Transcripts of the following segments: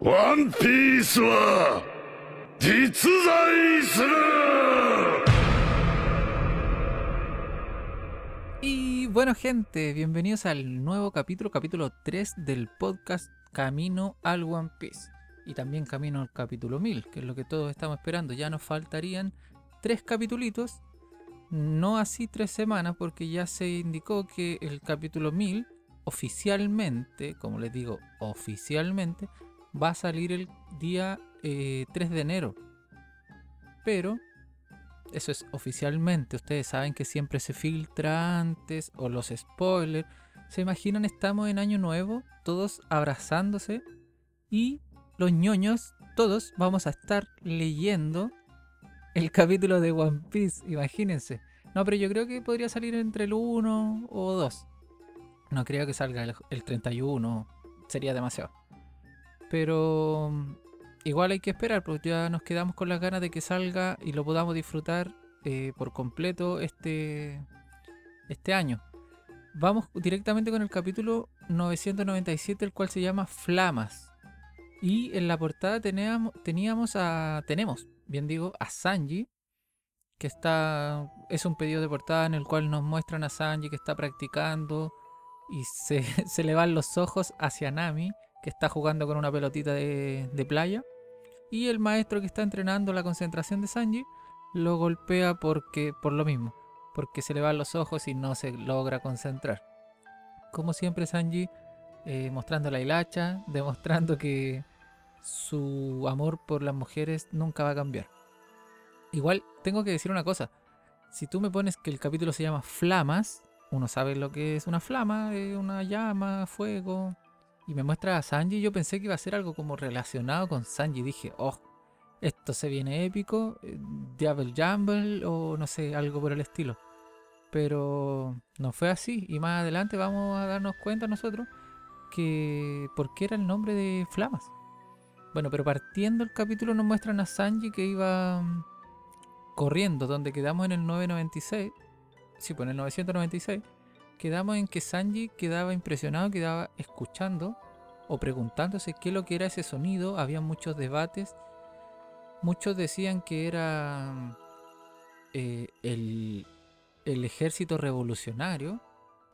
ワンピースは実在する Y bueno gente, bienvenidos al nuevo capítulo, capítulo 3 del podcast Camino al One Piece. Y también Camino al capítulo 1000, que es lo que todos estamos esperando. Ya nos faltarían tres capítulos, no así tres semanas, porque ya se indicó que el capítulo 1000 oficialmente, como les digo, oficialmente, va a salir el día eh, 3 de enero. Pero eso es oficialmente. Ustedes saben que siempre se filtra antes o los spoilers. ¿Se imaginan? Estamos en año nuevo, todos abrazándose y los ñoños, todos vamos a estar leyendo el capítulo de One Piece. Imagínense. No, pero yo creo que podría salir entre el 1 o 2. No creo que salga el, el 31. Sería demasiado. Pero mm, igual hay que esperar, porque ya nos quedamos con las ganas de que salga y lo podamos disfrutar eh, por completo este, este año. Vamos directamente con el capítulo 997, el cual se llama Flamas. Y en la portada teníamos, teníamos a. Tenemos, bien digo, a Sanji. Que está. Es un pedido de portada en el cual nos muestran a Sanji que está practicando. Y se, se le van los ojos hacia Nami, que está jugando con una pelotita de, de playa. Y el maestro que está entrenando la concentración de Sanji lo golpea porque por lo mismo, porque se le van los ojos y no se logra concentrar. Como siempre Sanji eh, mostrando la hilacha, demostrando que su amor por las mujeres nunca va a cambiar. Igual tengo que decir una cosa, si tú me pones que el capítulo se llama Flamas, uno sabe lo que es una flama, una llama, fuego, y me muestra a Sanji, yo pensé que iba a ser algo como relacionado con Sanji. Dije, oh, esto se viene épico, eh, Devil Jumble o no sé, algo por el estilo. Pero no fue así. Y más adelante vamos a darnos cuenta nosotros que por qué era el nombre de Flamas. Bueno, pero partiendo el capítulo nos muestran a Sanji que iba mm, corriendo, donde quedamos en el 996. Sí, pues en el 996 quedamos en que Sanji quedaba impresionado, quedaba escuchando o preguntándose qué lo que era ese sonido. Había muchos debates. Muchos decían que era eh, el, ejército revolucionario.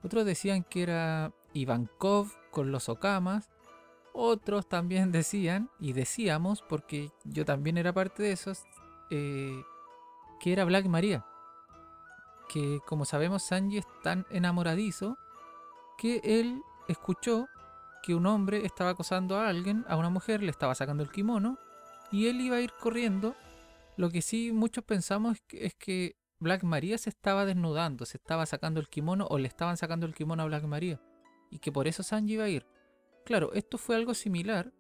Otros decían que era Ivankov con los Okamas. Otros también decían, y decíamos, porque yo también era parte de esos, eh, que era Black Maria que como sabemos Sanji es tan enamoradizo que él escuchó que un hombre estaba acosando a alguien, a una mujer, le estaba sacando el kimono y él iba a ir corriendo. Lo que sí muchos pensamos es que, Black Maria se estaba desnudando, se estaba sacando el kimono o le estaban sacando el kimono a Black Maria y que por eso Sanji iba a ir. Claro, esto fue algo similar.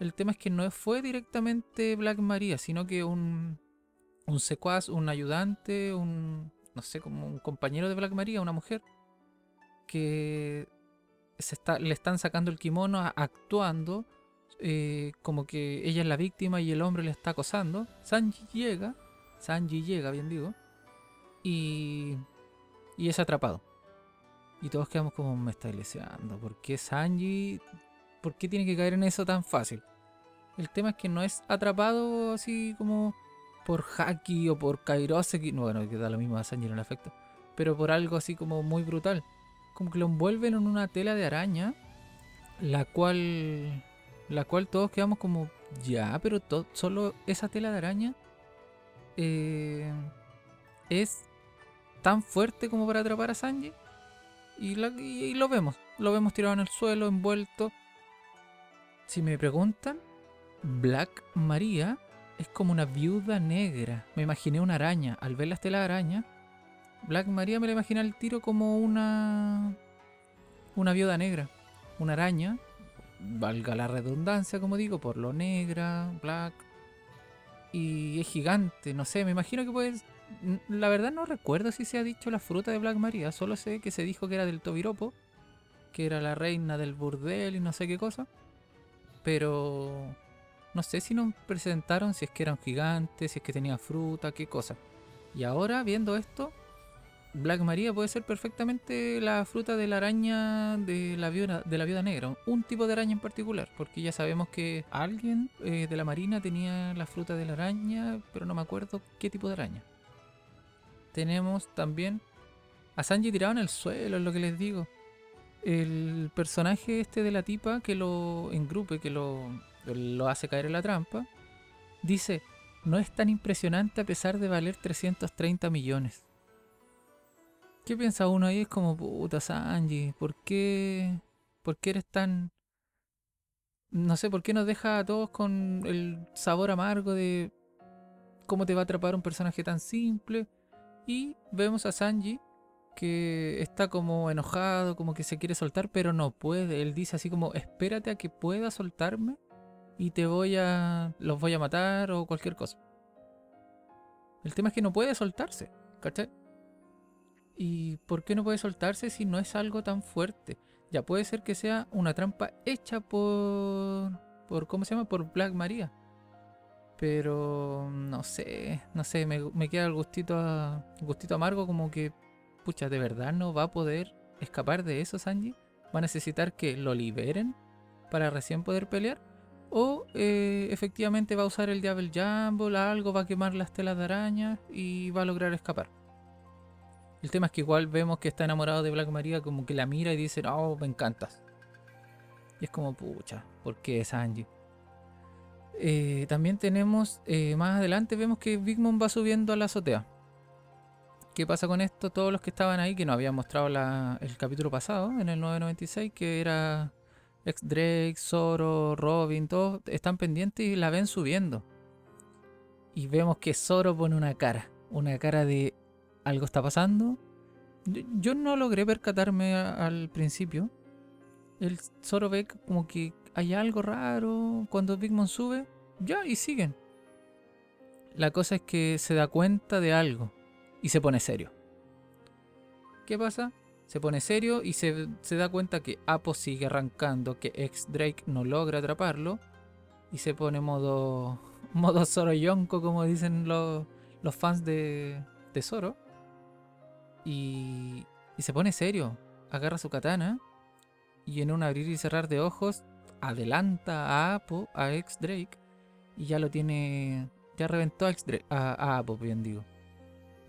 El tema es que no fue directamente Black Maria, sino que un, un secuaz, un ayudante, un, no sé, como un compañero de Black Maria, una mujer, que se está, le están sacando el kimono actuando eh, como que ella es la víctima y el hombre le está acosando. Sanji llega, Sanji llega, bien digo, y, y es atrapado. Y todos quedamos como me está ileseando. ¿Por qué Sanji? ¿Por qué tiene que caer en eso tan fácil? El tema es que no es atrapado así como por Haki o por Kairoseki, no, bueno, que da lo mismo a Sanji en el efecto, pero por algo así como muy brutal. Como que lo envuelven en una tela de araña, la cual, la cual todos quedamos como, ya, pero solo esa tela de araña eh, es tan fuerte como para atrapar a Sanji. Y, y lo vemos, lo vemos tirado en el suelo, envuelto. Si me preguntan, Black Maria es como una viuda negra. Me imaginé una araña. Al ver la estela de araña, Black Maria me la imaginé al tiro como una. Una viuda negra. Una araña. Valga la redundancia, como digo, por lo negra, black. Y es gigante, no sé, me imagino que puede. La verdad no recuerdo si se ha dicho la fruta de Black Maria, solo sé que se dijo que era del Tobiropo, que era la reina del burdel y no sé qué cosa. Pero no sé si nos presentaron si es que eran gigantes, si es que tenía fruta, qué cosa. Y ahora, viendo esto, Black Maria puede ser perfectamente la fruta de la araña de la viuda, de la viuda negra, un tipo de araña en particular, porque ya sabemos que alguien eh, de la marina tenía la fruta de la araña, pero no me acuerdo qué tipo de araña. Tenemos también a Sanji tirado en el suelo, es lo que les digo. El personaje este de la tipa que lo engrupe, que lo, lo hace caer en la trampa, dice, no es tan impresionante a pesar de valer 330 millones. ¿Qué piensa uno ahí? Es como, puta Sanji, ¿por qué, ¿por qué eres tan... No sé, ¿por qué nos deja a todos con el sabor amargo de cómo te va a atrapar un personaje tan simple? Y vemos a Sanji que está como enojado, como que se quiere soltar, pero no puede. Él dice así como, espérate a que pueda soltarme y te voy a... los voy a matar o cualquier cosa. El tema es que no puede soltarse, ¿cachai? ¿Y por qué no puede soltarse si no es algo tan fuerte? Ya puede ser que sea una trampa hecha por... por ¿Cómo se llama? Por Black Maria. Pero no sé, no sé, me, queda el gustito, gustito amargo como que, pucha, ¿de verdad no va a poder escapar de eso Sanji? ¿Va a necesitar que lo liberen para recién poder pelear? O eh, efectivamente va a usar el Diablo Jumble, algo, va a quemar las telas de araña y va a lograr escapar. El tema es que igual vemos que está enamorado de Black Maria, como que la mira y dice, oh, me encantas. Y es como, pucha, ¿por qué Sanji? Eh, también tenemos, eh, más adelante vemos que Big Mom va subiendo a la azotea. ¿Qué pasa con esto? Todos los que estaban ahí, que nos habían mostrado el capítulo pasado, en el 996, que era ex Drake, Zoro, Robin, todos están pendientes y la ven subiendo. Y vemos que Zoro pone una cara, una cara de algo está pasando. Yo no logré percatarme al principio. El Zoro ve como que hay algo raro cuando Big Mom sube. Ya, y siguen. La cosa es que se da cuenta de algo y se pone serio. ¿Qué pasa? Se pone serio y se, da cuenta que Apo sigue arrancando, que ex Drake no logra atraparlo y se pone modo modo Zoro Yonko, como dicen los, los fans de, de Zoro. Y, se pone serio. Agarra su katana y en un abrir y cerrar de ojos adelanta a Apo, a ex Drake, y ya lo tiene. Ya reventó ex Drake, a, Apo, bien digo.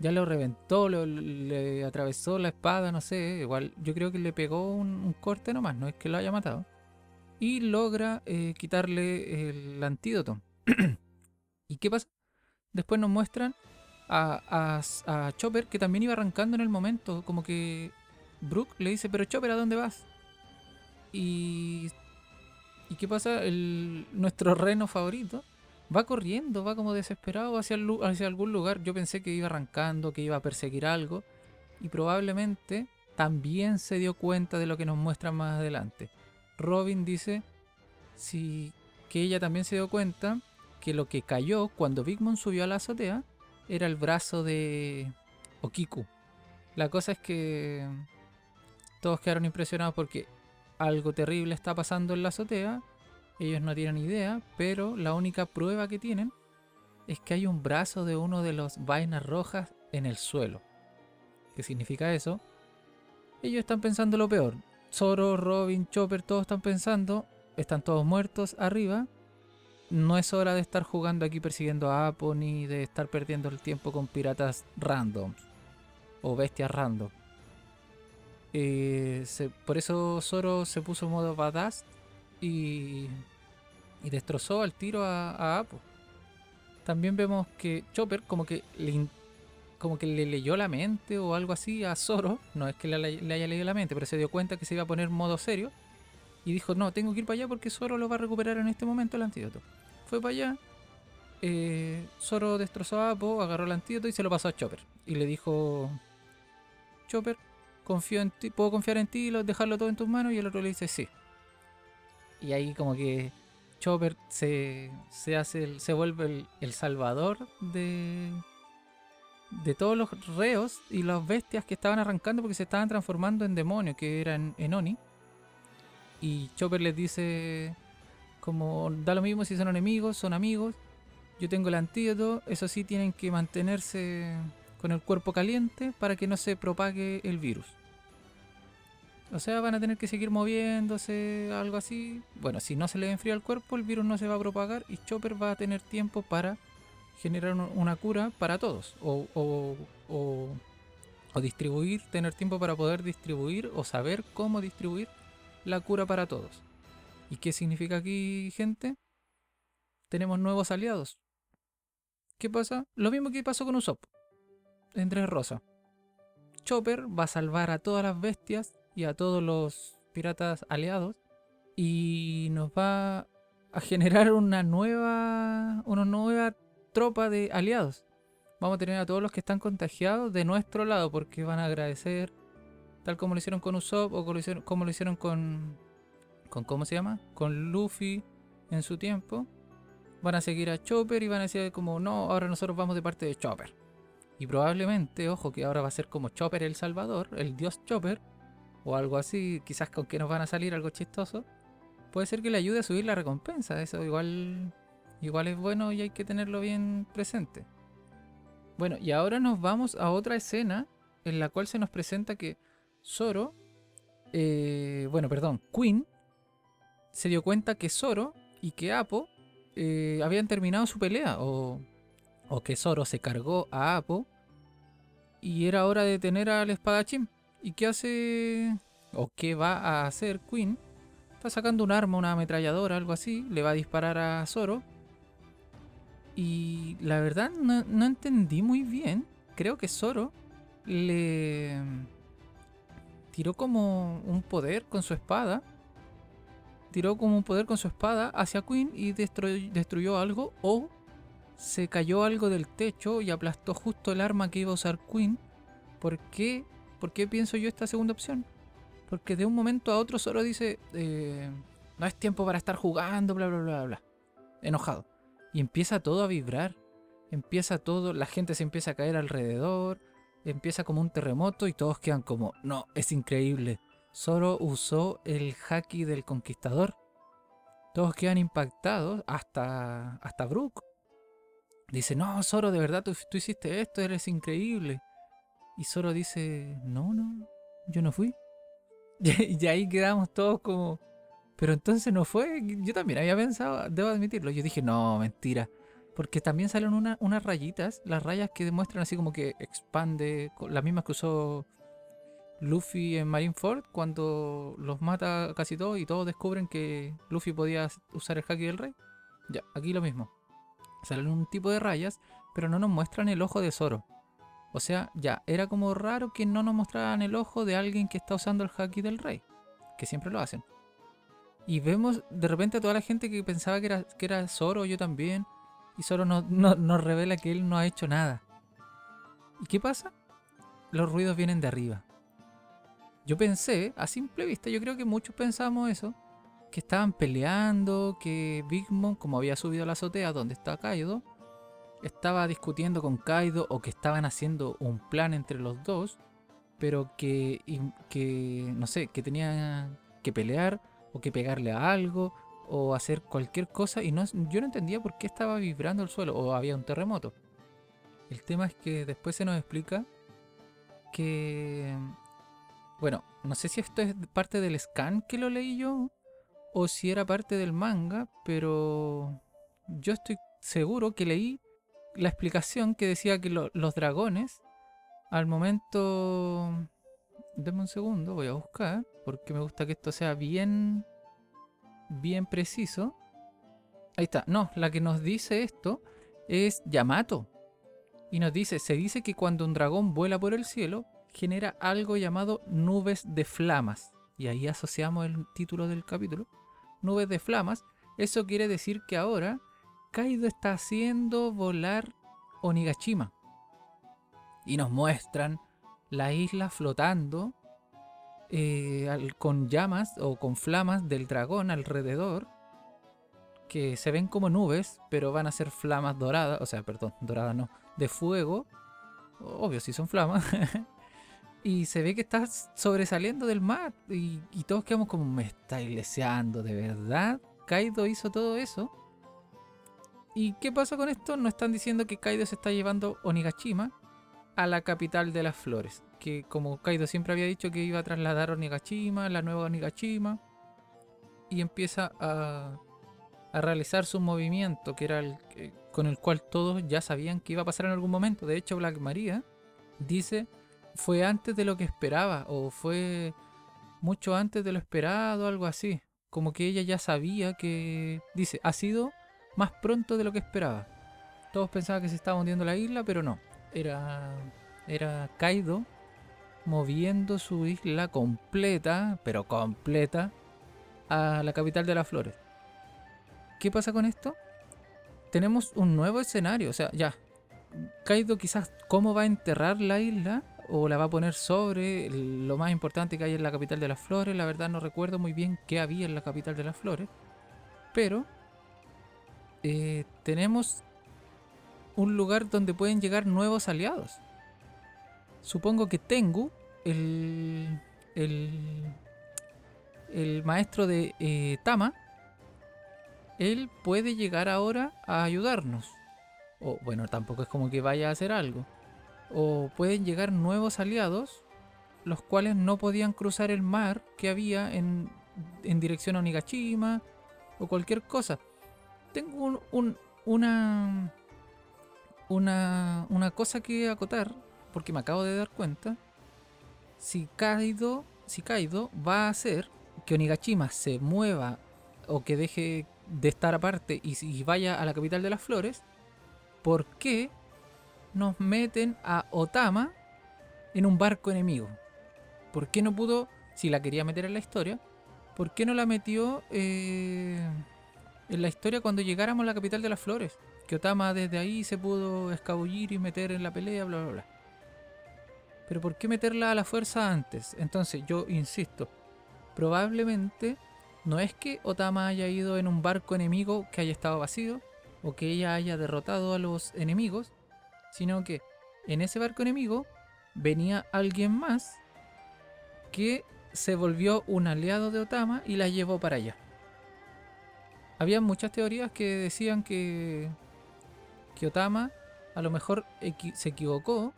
Ya lo reventó, le atravesó la espada, no sé. Igual yo creo que le pegó un, corte nomás, no es que lo haya matado. Y logra eh, quitarle el antídoto. ¿Y qué pasa? Después nos muestran a, a, Chopper, que también iba arrancando en el momento. Como que Brooke le dice, pero Chopper, ¿a dónde vas? Y... ¿Y qué pasa? El, nuestro reno favorito va corriendo, va como desesperado hacia, algún lugar. Yo pensé que iba arrancando, que iba a perseguir algo. Y probablemente también se dio cuenta de lo que nos muestran más adelante. Robin dice sí, que ella también se dio cuenta que lo que cayó cuando Big Mom subió a la azotea era el brazo de Okiku. La cosa es que todos quedaron impresionados porque algo terrible está pasando en la azotea. Ellos no tienen idea, pero la única prueba que tienen es que hay un brazo de uno de los vainas rojas en el suelo. ¿Qué significa eso? Ellos están pensando lo peor. Zoro, Robin, Chopper, todos están pensando, están todos muertos arriba no es hora de estar jugando aquí persiguiendo a Apo ni de estar perdiendo el tiempo con piratas random o bestias random. Eh, por eso Zoro se puso modo badass y, y destrozó al tiro a, Apo. También vemos que Chopper como que le, como que le leyó la mente o algo así a Zoro. No es que le, haya leído la mente, pero se dio cuenta que se iba a poner modo serio. Y dijo, no, tengo que ir para allá porque Zoro lo va a recuperar en este momento el antídoto. Fue para allá. Eh, Zoro destrozó a Apo, agarró el antídoto y se lo pasó a Chopper. Y le dijo: Chopper, confío en ti, puedo confiar en ti y dejarlo todo en tus manos. Y el otro le dice: Sí. Y ahí, como que Chopper se, se hace se vuelve el, salvador de, de todos los reos y las bestias que estaban arrancando porque se estaban transformando en demonios, que eran en Oni. Y Chopper les dice como da lo mismo si son enemigos, son amigos. Yo tengo el antídoto, eso sí tienen que mantenerse con el cuerpo caliente para que no se propague el virus. O sea, van a tener que seguir moviéndose, algo así. Bueno, si no se le enfría el cuerpo, el virus no se va a propagar y Chopper va a tener tiempo para generar un- una cura para todos. O, o- o- distribuir, tener tiempo para poder distribuir o saber cómo distribuir la cura para todos. ¿Y qué significa aquí, gente? Tenemos nuevos aliados. ¿Qué pasa? Lo mismo que pasó con Usopp. En Tres Rosa. Chopper va a salvar a todas las bestias y a todos los piratas aliados. Y nos va a generar una nueva. una nueva tropa de aliados. Vamos a tener a todos los que están contagiados de nuestro lado porque van a agradecer. Tal como lo hicieron con Usopp o como lo hicieron, como lo hicieron con. con ¿Cómo se llama? Con Luffy en su tiempo. Van a seguir a Chopper y van a decir como no, ahora nosotros vamos de parte de Chopper. Y probablemente, ojo, que ahora va a ser como Chopper el Salvador, el dios Chopper, o algo así, quizás con que nos van a salir algo chistoso. Puede ser que le ayude a subir la recompensa, eso igual, igual es bueno y hay que tenerlo bien presente. Bueno, y ahora nos vamos a otra escena en la cual se nos presenta que Zoro, eh, bueno, perdón, Queen, se dio cuenta que Zoro y que Apo eh, habían terminado su pelea, o, o que Zoro se cargó a Apo y era hora de detener al espadachín. ¿Y qué hace o qué va a hacer Queen? Está sacando un arma, una ametralladora, algo así, le va a disparar a Zoro. Y la verdad no, no entendí muy bien. Creo que Zoro le tiró como un poder con su espada. Tiró como un poder con su espada hacia Queen y destro- destruyó algo. O se cayó algo del techo y aplastó justo el arma que iba a usar Queen. ¿Por qué? ¿Por qué pienso yo esta segunda opción? Porque de un momento a otro Zoro dice, eh, no es tiempo para estar jugando, bla, bla, bla, bla. Enojado. Y empieza todo a vibrar. Empieza todo, la gente se empieza a caer alrededor. Empieza como un terremoto y todos quedan como, no, es increíble. Zoro usó el haki del conquistador. Todos quedan impactados, hasta, hasta Brook. Dice, no, Zoro, de verdad, tú, tú hiciste esto, eres increíble. Y Zoro dice, no, no, yo no fui. Y, ahí quedamos todos como, pero entonces no fue. Yo también había pensado, debo admitirlo. Yo dije, no, mentira. Porque también salen una- unas rayitas, las rayas que demuestran así como que expande, las mismas que usó Luffy en Marineford cuando los mata casi todos y todos descubren que Luffy podía usar el haki del rey. Ya, aquí lo mismo. Salen un tipo de rayas, pero no nos muestran el ojo de Zoro. O sea, ya, era como raro que no nos mostraran el ojo de alguien que está usando el haki del rey. Que siempre lo hacen. Y vemos de repente a toda la gente que pensaba que era, que era Zoro, yo también. Y Zoro nos, no- nos revela que él no ha hecho nada. ¿Y qué pasa? Los ruidos vienen de arriba. Yo pensé, a simple vista, yo creo que muchos pensamos eso, que estaban peleando, que Big Mom, como había subido a la azotea donde está Kaido, estaba discutiendo con Kaido o que estaban haciendo un plan entre los dos, pero que, que no sé, que tenían que pelear o que pegarle a algo o hacer cualquier cosa y no, yo no entendía por qué estaba vibrando el suelo o había un terremoto. El tema es que después se nos explica que, bueno, no sé si esto es parte del scan que lo leí yo o si era parte del manga, pero yo estoy seguro que leí la explicación que decía que lo- los dragones al momento... Deme un segundo, voy a buscar, porque me gusta que esto sea bien, bien preciso. Ahí está, no, la que nos dice esto es Yamato. Y nos dice, se dice que cuando un dragón vuela por el cielo, genera algo llamado nubes de flamas. Y ahí asociamos el título del capítulo. Nubes de flamas. Eso quiere decir que ahora Kaido está haciendo volar Onigashima. Y nos muestran la isla flotando eh, con llamas o con flamas del dragón alrededor. Que se ven como nubes, pero van a ser flamas doradas. O sea, perdón, doradas no. De fuego. Obvio, si son flamas. y se ve que está sobresaliendo del mar. Y, y todos quedamos como, me está iglesiando, ¿de verdad? Kaido hizo todo eso. ¿Y qué pasa con esto? No están diciendo que Kaido se está llevando Onigashima. a la capital de las flores. Que como Kaido siempre había dicho que iba a trasladar Onigashima, la nueva Onigashima. Y empieza a, a realizar su movimiento, que era el que- con el cual todos ya sabían que iba a pasar en algún momento. De hecho, Black Maria dice fue antes de lo que esperaba o fue mucho antes de lo esperado, algo así. Como que ella ya sabía que dice, ha sido más pronto de lo que esperaba. Todos pensaban que se estaba hundiendo la isla, pero no. Era era Kaido moviendo su isla completa, pero completa a la capital de las flores. ¿Qué pasa con esto? Tenemos un nuevo escenario, o sea, ya. Kaido quizás cómo va a enterrar la isla o la va a poner sobre lo más importante que hay en la capital de las flores. La verdad no recuerdo muy bien qué había en la capital de las flores. Pero eh, tenemos un lugar donde pueden llegar nuevos aliados. Supongo que Tengu, el, el, el maestro de eh, Tama, él puede llegar ahora a ayudarnos. O bueno, tampoco es como que vaya a hacer algo. O pueden llegar nuevos aliados, los cuales no podían cruzar el mar que había en, en dirección a Onigashima o cualquier cosa. Tengo un- un- una, una, una cosa que acotar, porque me acabo de dar cuenta. Si Kaido, si Kaido va a hacer que Onigashima se mueva o que deje de estar aparte y vaya a la capital de las flores, ¿por qué nos meten a Otama en un barco enemigo? ¿Por qué no pudo, si la quería meter en la historia, por qué no la metió eh, en la historia cuando llegáramos a la capital de las flores? Que Otama desde ahí se pudo escabullir y meter en la pelea, bla, bla, bla. Pero ¿por qué meterla a la fuerza antes? Entonces yo insisto, probablemente no es que Otama haya ido en un barco enemigo que haya estado vacío o que ella haya derrotado a los enemigos, sino que en ese barco enemigo venía alguien más que se volvió un aliado de Otama y la llevó para allá. Había muchas teorías que decían que, que Otama a lo mejor se equivocó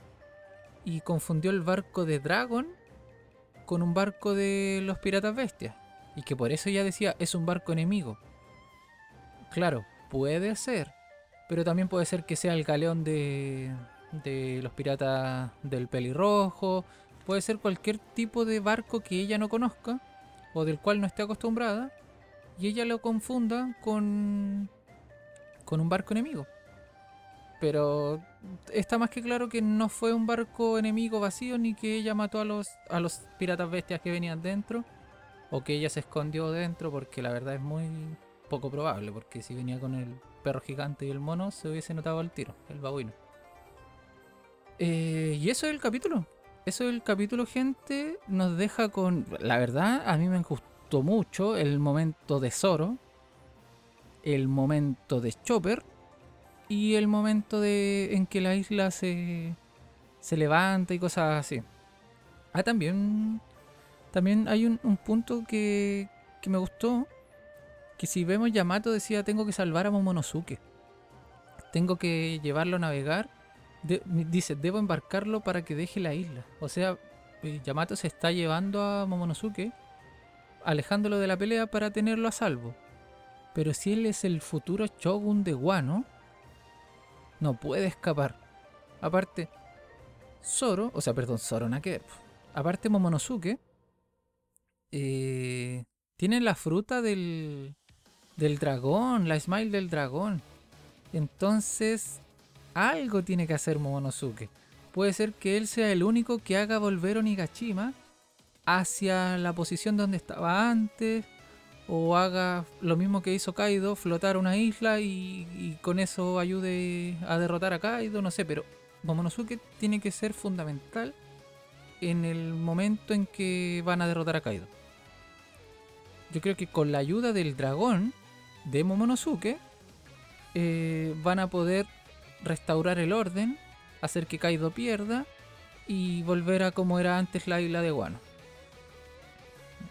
y confundió el barco de Dragon con un barco de los piratas bestias. Y que por eso ya decía, es un barco enemigo. Claro, puede ser. Pero también puede ser que sea el galeón de, de los piratas del pelirrojo. Puede ser cualquier tipo de barco que ella no conozca o del cual no esté acostumbrada. Y ella lo confunda con, con un barco enemigo. Pero está más que claro que no fue un barco enemigo vacío ni que ella mató a los, a los piratas bestias que venían dentro o que ella se escondió dentro porque la verdad es muy poco probable porque si venía con el perro gigante y el mono se hubiese notado al tiro, el babuino. Eh, y eso es el capítulo. Eso es el capítulo, gente. Nos deja con... La verdad, a mí me mucho el momento de Zoro, el momento de Chopper y el momento de en que la isla se, se levanta y cosas así. Ah, también, también hay un, un punto que, que me gustó. Que si vemos Yamato decía tengo que salvar a Momonosuke. Tengo que llevarlo a navegar. Dice, debo embarcarlo para que deje la isla. O sea, eh, Yamato se está llevando a Momonosuke, alejándolo de la pelea para tenerlo a salvo. Pero si él es el futuro Shogun de Wano, no puede escapar. Aparte, Zoro, o sea, perdón, Zoro Naker. Aparte, Momonosuke eh, tiene la fruta del, del dragón, la smile del dragón. Entonces, algo tiene que hacer Momonosuke. Puede ser que él sea el único que haga volver Onigashima hacia la posición donde estaba antes. O haga lo mismo que hizo Kaido, flotar una isla y, y con eso ayude a derrotar a Kaido, no sé, pero Momonosuke tiene que ser fundamental en el momento en que van a derrotar a Kaido. Yo creo que con la ayuda del dragón de Momonosuke eh, van a poder restaurar el orden, hacer que Kaido pierda y volver a como era antes la isla de Wano.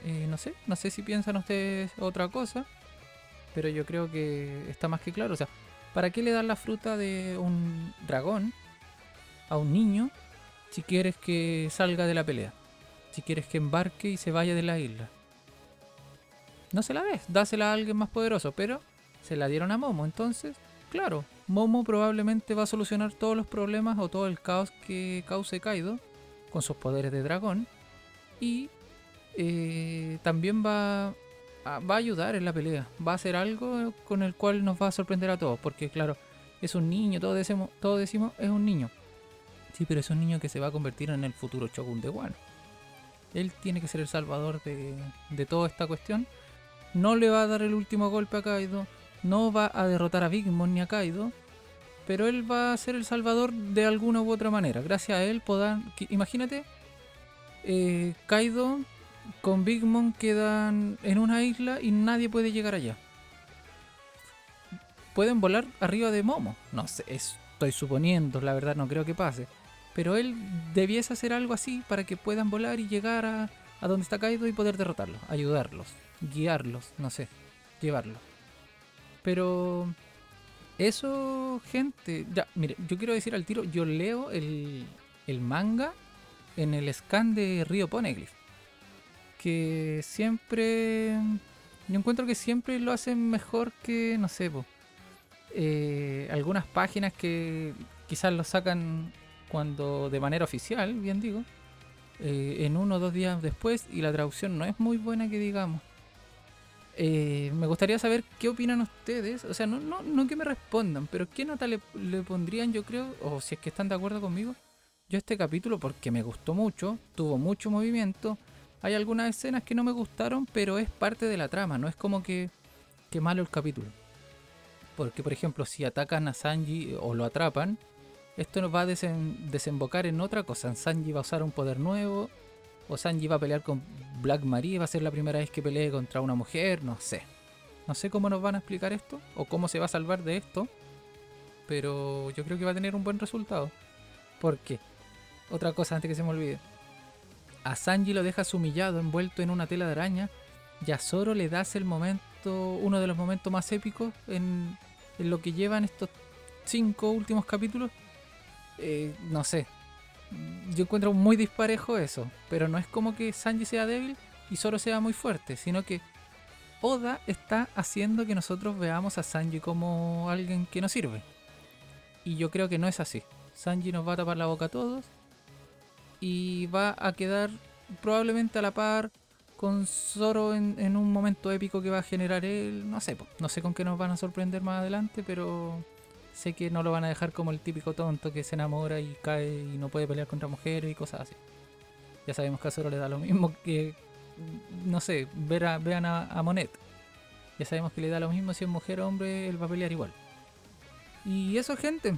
Eh, no sé, no sé si piensan ustedes otra cosa, pero yo creo que está más que claro. O sea, ¿para qué le dan la fruta de un dragón a un niño si quieres que salga de la pelea. Si quieres que embarque y se vaya de la isla. No se la des, dásela a alguien más poderoso, pero se la dieron a Momo. Entonces, claro, Momo probablemente va a solucionar todos los problemas o todo el caos que cause Kaido con sus poderes de dragón. Y eh, también va a, va a ayudar en la pelea. Va a hacer algo con el cual nos va a sorprender a todos. Porque claro, es un niño, todos decimos, todos decimos es un niño. Sí, pero es un niño que se va a convertir en el futuro Shogun de Wano. Él tiene que ser el salvador de, de toda esta cuestión. No le va a dar el último golpe a Kaido. No va a derrotar a Big Mom ni a Kaido. Pero él va a ser el salvador de alguna u otra manera. Gracias a él podrán... Imagínate, eh, Kaido con Big Mom quedan en una isla y nadie puede llegar allá. Pueden volar arriba de Momo. No sé, es- estoy suponiendo, la verdad no creo que pase. Pero él debiese hacer algo así para que puedan volar y llegar a, donde está Kaido y poder derrotarlos, ayudarlos, guiarlos, no sé, llevarlos. Pero eso, gente, ya, mire, yo quiero decir al tiro, yo leo el, el manga en el scan de Río Poneglyph. Que siempre. Yo encuentro que siempre lo hacen mejor que, no sé, po, eh, algunas páginas que quizás lo sacan cuando de manera oficial, bien digo, eh, en uno o dos días después y la traducción no es muy buena que digamos. Eh, me gustaría saber qué opinan ustedes, o sea, no, no, no que me respondan, pero qué nota le, le pondrían yo creo, o si es que están de acuerdo conmigo, yo este capítulo porque me gustó mucho, tuvo mucho movimiento, hay algunas escenas que no me gustaron, pero es parte de la trama, no es como que, que malo el capítulo. Porque, por ejemplo, si atacan a Sanji o lo atrapan, esto nos va a desembocar en otra cosa. Sanji va a usar un poder nuevo, o Sanji va a pelear con Black Maria, va a ser la primera vez que pelee contra una mujer, no sé. No sé cómo nos van a explicar esto, o cómo se va a salvar de esto, pero yo creo que va a tener un buen resultado. ¿Por qué? Otra cosa antes que se me olvide. A Sanji lo dejas humillado, envuelto en una tela de araña, y a Zoro le das el momento, uno de los momentos más épicos en, lo que llevan estos cinco últimos capítulos. Eh, no sé. Yo encuentro muy disparejo eso, pero no es como que Sanji sea débil y Zoro sea muy fuerte, sino que Oda está haciendo que nosotros veamos a Sanji como alguien que nos sirve. Y yo creo que no es así. Sanji nos va a tapar la boca a todos y va a quedar probablemente a la par con Zoro en, un momento épico que va a generar él. No sé, no sé con qué nos van a sorprender más adelante, pero sé que no lo van a dejar como el típico tonto que se enamora y cae y no puede pelear contra mujeres y cosas así. Ya sabemos que a Zoro le da lo mismo que, no sé, ver a, vean a, a Monet. Ya sabemos que le da lo mismo si es mujer o hombre, él va a pelear igual. Y eso, gente.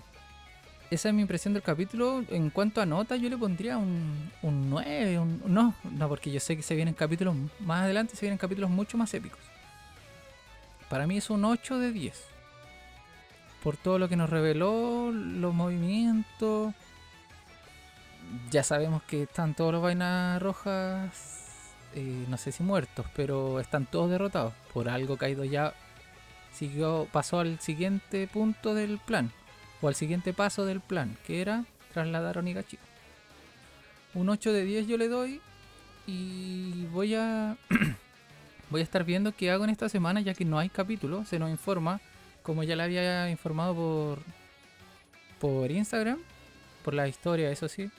Esa es mi impresión del capítulo. En cuanto a nota, yo le pondría un, un 9. un- no, no, porque yo sé que se vienen capítulos más adelante, se vienen capítulos mucho más épicos. Para mí es un 8 de 10. Por todo lo que nos reveló, los movimientos. Ya sabemos que están todos los vainas rojas. eh, no sé si muertos, pero están todos derrotados. Por algo caído ya siguió, pasó al siguiente punto del plan. O al siguiente paso del plan, que era trasladar a Onigashima. Un 8 de 10 yo le doy. Y voy a. voy a estar viendo qué hago en esta semana, ya que no hay capítulo. Se nos informa, como ya le había informado por. por Instagram. Por la historia, eso sí.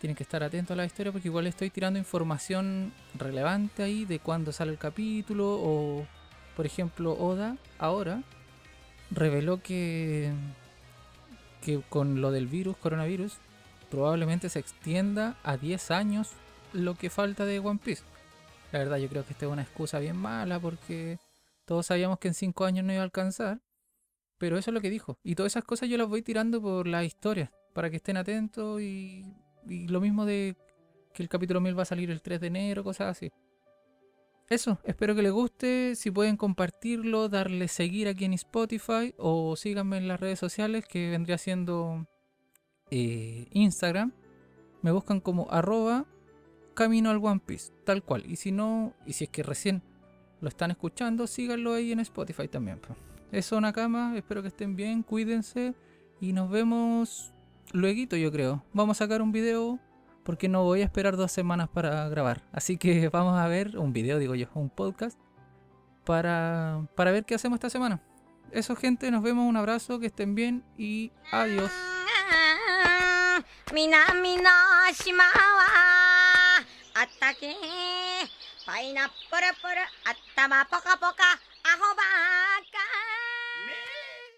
Tienen que estar atentos a la historia porque igual estoy tirando información relevante ahí de cuándo sale el capítulo. O, por ejemplo, Oda ahora reveló que que con lo del virus, coronavirus, probablemente se extienda a 10 años lo que falta de One Piece. La verdad, yo creo que esta es una excusa bien mala porque todos sabíamos que en 5 años no iba a alcanzar. Pero eso es lo que dijo. Y todas esas cosas yo las voy tirando por la historia, para que estén atentos y, y lo mismo de que el capítulo 1000 va a salir el 3 de enero, cosas así. Eso, espero que les guste. Si pueden compartirlo, darle seguir aquí en Spotify o síganme en las redes sociales que vendría siendo eh, Instagram. Me buscan como arroba camino al One Piece, tal cual. Y si no, y si es que recién lo están escuchando, síganlo ahí en Spotify también. po. Eso, Nakama, espero que estén bien, cuídense y nos vemos luego yo creo. Vamos a sacar un video porque no voy a esperar dos semanas para grabar. Así que vamos a ver un video, digo yo, un podcast para, para ver qué hacemos esta semana. Eso gente, nos vemos, un abrazo, que estén bien y adiós. 南の島はあったけパイナップルプル頭ポカポカアホバー ー